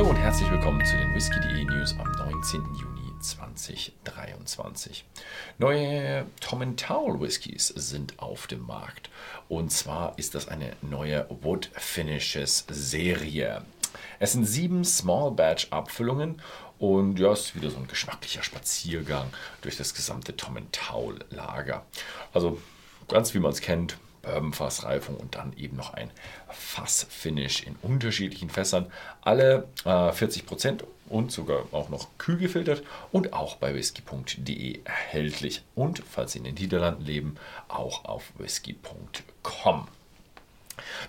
Hallo und herzlich willkommen zu den Whisky.de News am 19. Juni 2023. Neue Tom Towel Whiskys sind auf dem Markt. Und zwar ist das eine neue Wood Finishes Serie. Es sind sieben Small Batch Abfüllungen und ja, es ist wieder so ein geschmacklicher Spaziergang durch das gesamte Tom Towel Lager. Also ganz wie man es kennt, Bourbonfassreifung und dann eben noch ein Fassfinish in unterschiedlichen Fässern. Alle äh, 40 Prozent und sogar auch noch kühl gefiltert und auch bei whisky.de erhältlich. Und falls Sie in den Niederlanden leben, auch auf whisky.com.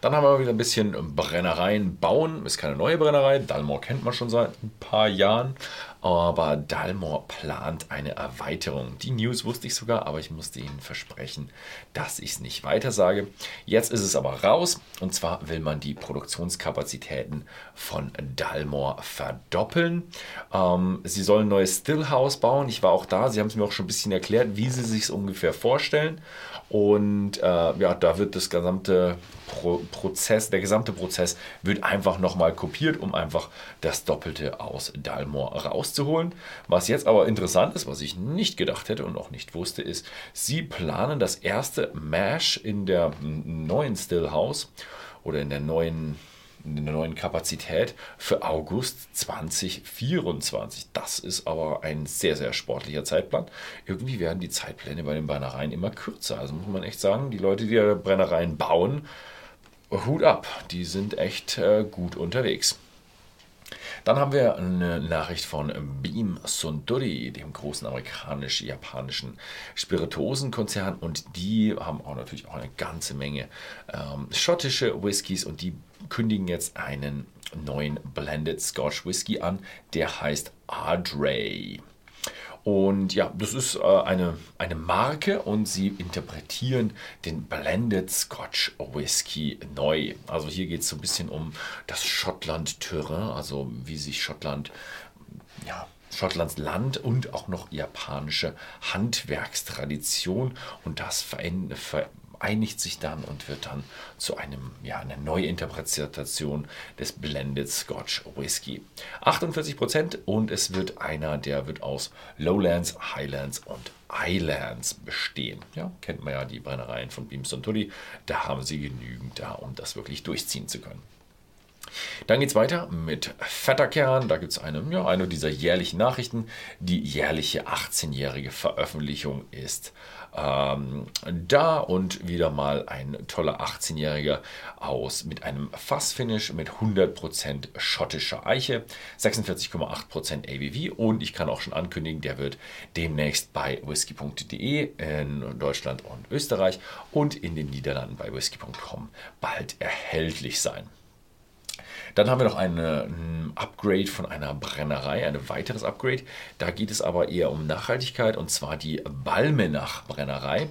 Dann haben wir wieder ein bisschen Brennereien bauen. Ist keine neue Brennerei. Dalmor kennt man schon seit ein paar Jahren. Aber Dalmor plant eine Erweiterung. Die News wusste ich sogar, aber ich musste Ihnen versprechen, dass ich es nicht weiter sage. Jetzt ist es aber raus. Und zwar will man die Produktionskapazitäten von Dalmor verdoppeln. Ähm, sie sollen ein neues Stillhouse bauen. Ich war auch da. Sie haben es mir auch schon ein bisschen erklärt, wie sie sich es ungefähr vorstellen. Und äh, ja, da wird das gesamte Pro Prozess, der gesamte Prozess wird einfach nochmal kopiert, um einfach das Doppelte aus Dalmor rauszuholen. Was jetzt aber interessant ist, was ich nicht gedacht hätte und auch nicht wusste, ist, sie planen das erste Mash in der neuen Stillhouse oder in der neuen in der neuen Kapazität für August 2024. Das ist aber ein sehr, sehr sportlicher Zeitplan. Irgendwie werden die Zeitpläne bei den Brennereien immer kürzer. Also muss man echt sagen, die Leute, die Brennereien bauen, Hut ab, die sind echt äh, gut unterwegs. Dann haben wir eine Nachricht von Beam Suntory, dem großen amerikanisch-japanischen Spirituosenkonzern. Und die haben auch natürlich auch eine ganze Menge ähm, schottische Whiskys und die kündigen jetzt einen neuen Blended Scotch Whisky an, der heißt Ardrey. Und ja, das ist äh, eine, eine Marke und sie interpretieren den Blended Scotch Whisky neu. Also hier geht es so ein bisschen um das Schottland-Terrain, also wie sich Schottland, ja, Schottlands Land und auch noch japanische Handwerkstradition und das verändert einigt sich dann und wird dann zu einem, ja, einer Neuinterpretation des Blended Scotch Whisky. 48 Prozent und es wird einer, der wird aus Lowlands, Highlands und Islands bestehen. Ja, kennt man ja die Brennereien von Beams und Tully. Da haben sie genügend da, um das wirklich durchziehen zu können. Dann geht es weiter mit Vetterkern. Da gibt es eine, ja, eine dieser jährlichen Nachrichten. Die jährliche 18-jährige Veröffentlichung ist ähm, da und wieder mal ein toller 18-Jähriger aus mit einem Fassfinish mit 100% schottischer Eiche, 46,8% ABV und ich kann auch schon ankündigen, der wird demnächst bei whisky.de in Deutschland und Österreich und in den Niederlanden bei whisky.com bald erhältlich sein. Dann haben wir noch ein Upgrade von einer Brennerei, ein weiteres Upgrade. Da geht es aber eher um Nachhaltigkeit und zwar die Balmenach Brennerei.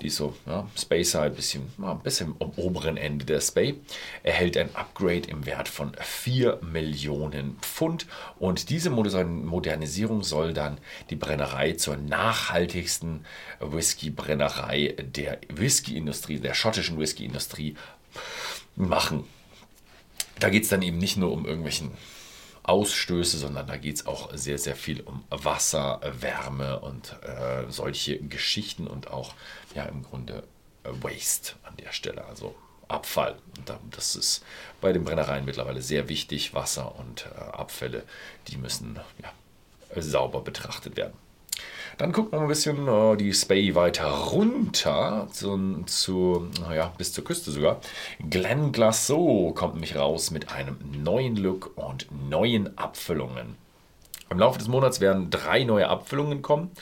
Die ist so ja, Space-Side, bisschen, ja, ein bisschen am oberen Ende der Spay. Erhält ein Upgrade im Wert von 4 Millionen Pfund. Und diese Modernisierung soll dann die Brennerei zur nachhaltigsten Whisky-Brennerei der Whisky-Industrie, der schottischen Whisky-Industrie machen da geht es dann eben nicht nur um irgendwelchen Ausstöße, sondern da geht es auch sehr, sehr viel um Wasser, Wärme und äh, solche Geschichten und auch ja im Grunde äh, Waste an der Stelle, also Abfall. Und das ist bei den Brennereien mittlerweile sehr wichtig. Wasser und äh, Abfälle, die müssen ja, sauber betrachtet werden. Dann gucken wir mal ein bisschen äh, die Spey weiter runter, zu, zu, naja, bis zur Küste sogar. Glen Glassow kommt nämlich raus mit einem neuen Look und neuen Abfüllungen. Im Laufe des Monats werden drei neue Abfüllungen kommen.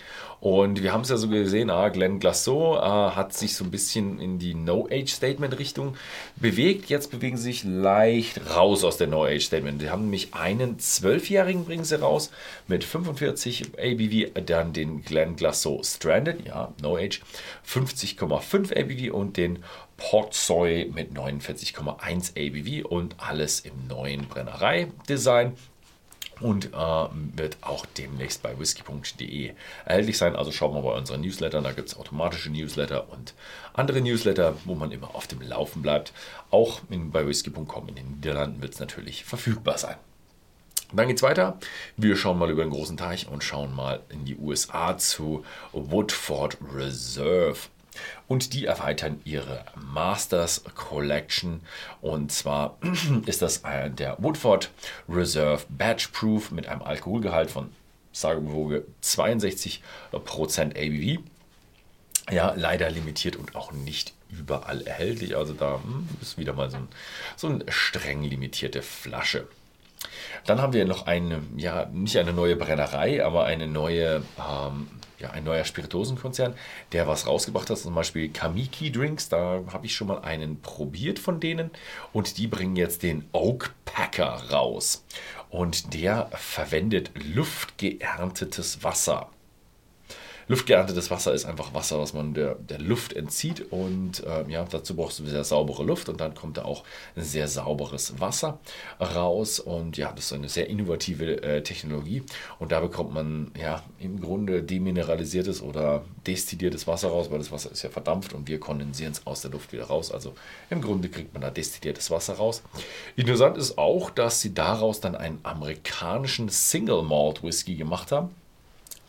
Und wir haben es ja so gesehen, ah, Glenn Glasso ah, hat sich so ein bisschen in die No-Age-Statement-Richtung bewegt. Jetzt bewegen sie sich leicht raus aus der No-Age-Statement. Sie haben nämlich einen Zwölfjährigen bringen sie raus mit 45 ABV, dann den Glenn Glasso Stranded, ja, No-Age, 50,5 ABV und den Port Soy mit 49,1 ABV und alles im neuen Brennerei-Design und äh, wird auch demnächst bei whisky.de erhältlich sein. Also schaut mal bei unseren Newslettern, da gibt es automatische Newsletter und andere Newsletter, wo man immer auf dem Laufen bleibt. Auch in, bei whisky.com in den Niederlanden wird es natürlich verfügbar sein. Dann geht es weiter. Wir schauen mal über den großen Teich und schauen mal in die USA zu Woodford Reserve. Und die erweitern ihre Masters Collection. Und zwar ist das der Woodford Reserve Batch Proof mit einem Alkoholgehalt von sagenwoge 62% ABV. Ja, leider limitiert und auch nicht überall erhältlich. Also da hm, ist wieder mal so, ein, so eine streng limitierte Flasche. Dann haben wir noch eine, ja, nicht eine neue Brennerei, aber eine neue, ähm, ja, ein neuer Spirituosenkonzern, der was rausgebracht hat, zum Beispiel Kamiki Drinks. Da habe ich schon mal einen probiert von denen und die bringen jetzt den Oak Packer raus. Und der verwendet luftgeerntetes Wasser. Luftgeerntetes Wasser ist einfach Wasser, was man der, der Luft entzieht. Und äh, ja, dazu brauchst du sehr saubere Luft und dann kommt da auch sehr sauberes Wasser raus. Und ja, das ist eine sehr innovative äh, Technologie. Und da bekommt man ja im Grunde demineralisiertes oder destilliertes Wasser raus, weil das Wasser ist ja verdampft und wir kondensieren es aus der Luft wieder raus. Also im Grunde kriegt man da destilliertes Wasser raus. Interessant ist auch, dass sie daraus dann einen amerikanischen Single Malt Whisky gemacht haben.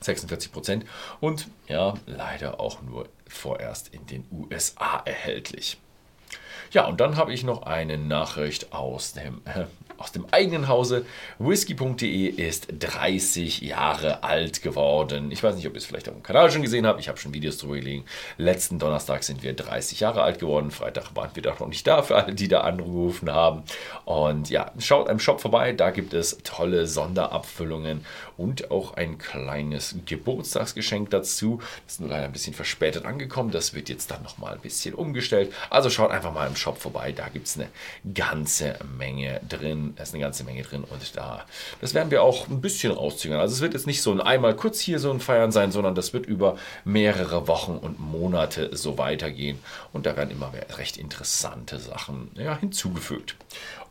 46 Prozent und ja, leider auch nur vorerst in den USA erhältlich. Ja, und dann habe ich noch eine Nachricht aus dem, äh, aus dem eigenen Hause. Whisky.de ist 30 Jahre alt geworden. Ich weiß nicht, ob ihr es vielleicht auf dem Kanal schon gesehen habt. Ich habe schon Videos drüber gelegen. Letzten Donnerstag sind wir 30 Jahre alt geworden. Freitag waren wir doch noch nicht da für alle, die da angerufen haben. Und ja, schaut im Shop vorbei. Da gibt es tolle Sonderabfüllungen und auch ein kleines Geburtstagsgeschenk dazu. Das ist nur leider ein bisschen verspätet angekommen. Das wird jetzt dann nochmal ein bisschen umgestellt. Also schaut einfach mal im Shop vorbei. Da gibt es eine ganze Menge drin. Da ist eine ganze Menge drin und da, das werden wir auch ein bisschen rauszögern. Also es wird jetzt nicht so ein einmal kurz hier so ein Feiern sein, sondern das wird über mehrere Wochen und Monate so weitergehen. Und da werden immer recht interessante Sachen ja, hinzugefügt.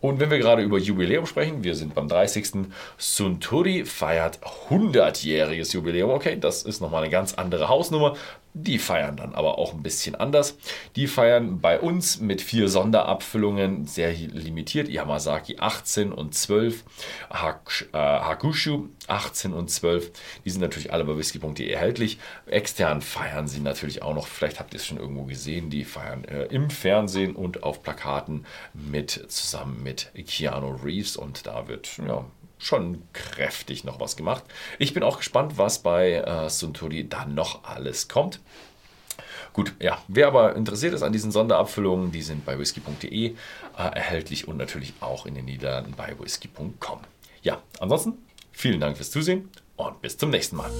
Und wenn wir gerade über Jubiläum sprechen, wir sind beim 30. Suntory feiert 100-jähriges Jubiläum. Okay, das ist nochmal eine ganz andere Hausnummer. Die feiern dann aber auch ein bisschen anders. Die feiern bei uns mit vier Sonderabfüllungen, sehr limitiert. Yamazaki 18 und 12, Hak äh, Hakushu 18 und 12. Die sind natürlich alle bei whisky.de erhältlich. Extern feiern sie natürlich auch noch, vielleicht habt ihr es schon irgendwo gesehen, die feiern äh, im Fernsehen und auf Plakaten mit zusammen mit Keanu Reeves und da wird ja, schon kräftig noch was gemacht. Ich bin auch gespannt, was bei äh, Suntory da noch alles kommt. Gut, ja, wer aber interessiert ist an diesen Sonderabfüllungen, die sind bei whisky.de äh, erhältlich und natürlich auch in den Niederlanden bei whisky.com. Ja, ansonsten vielen Dank fürs Zusehen und bis zum nächsten Mal.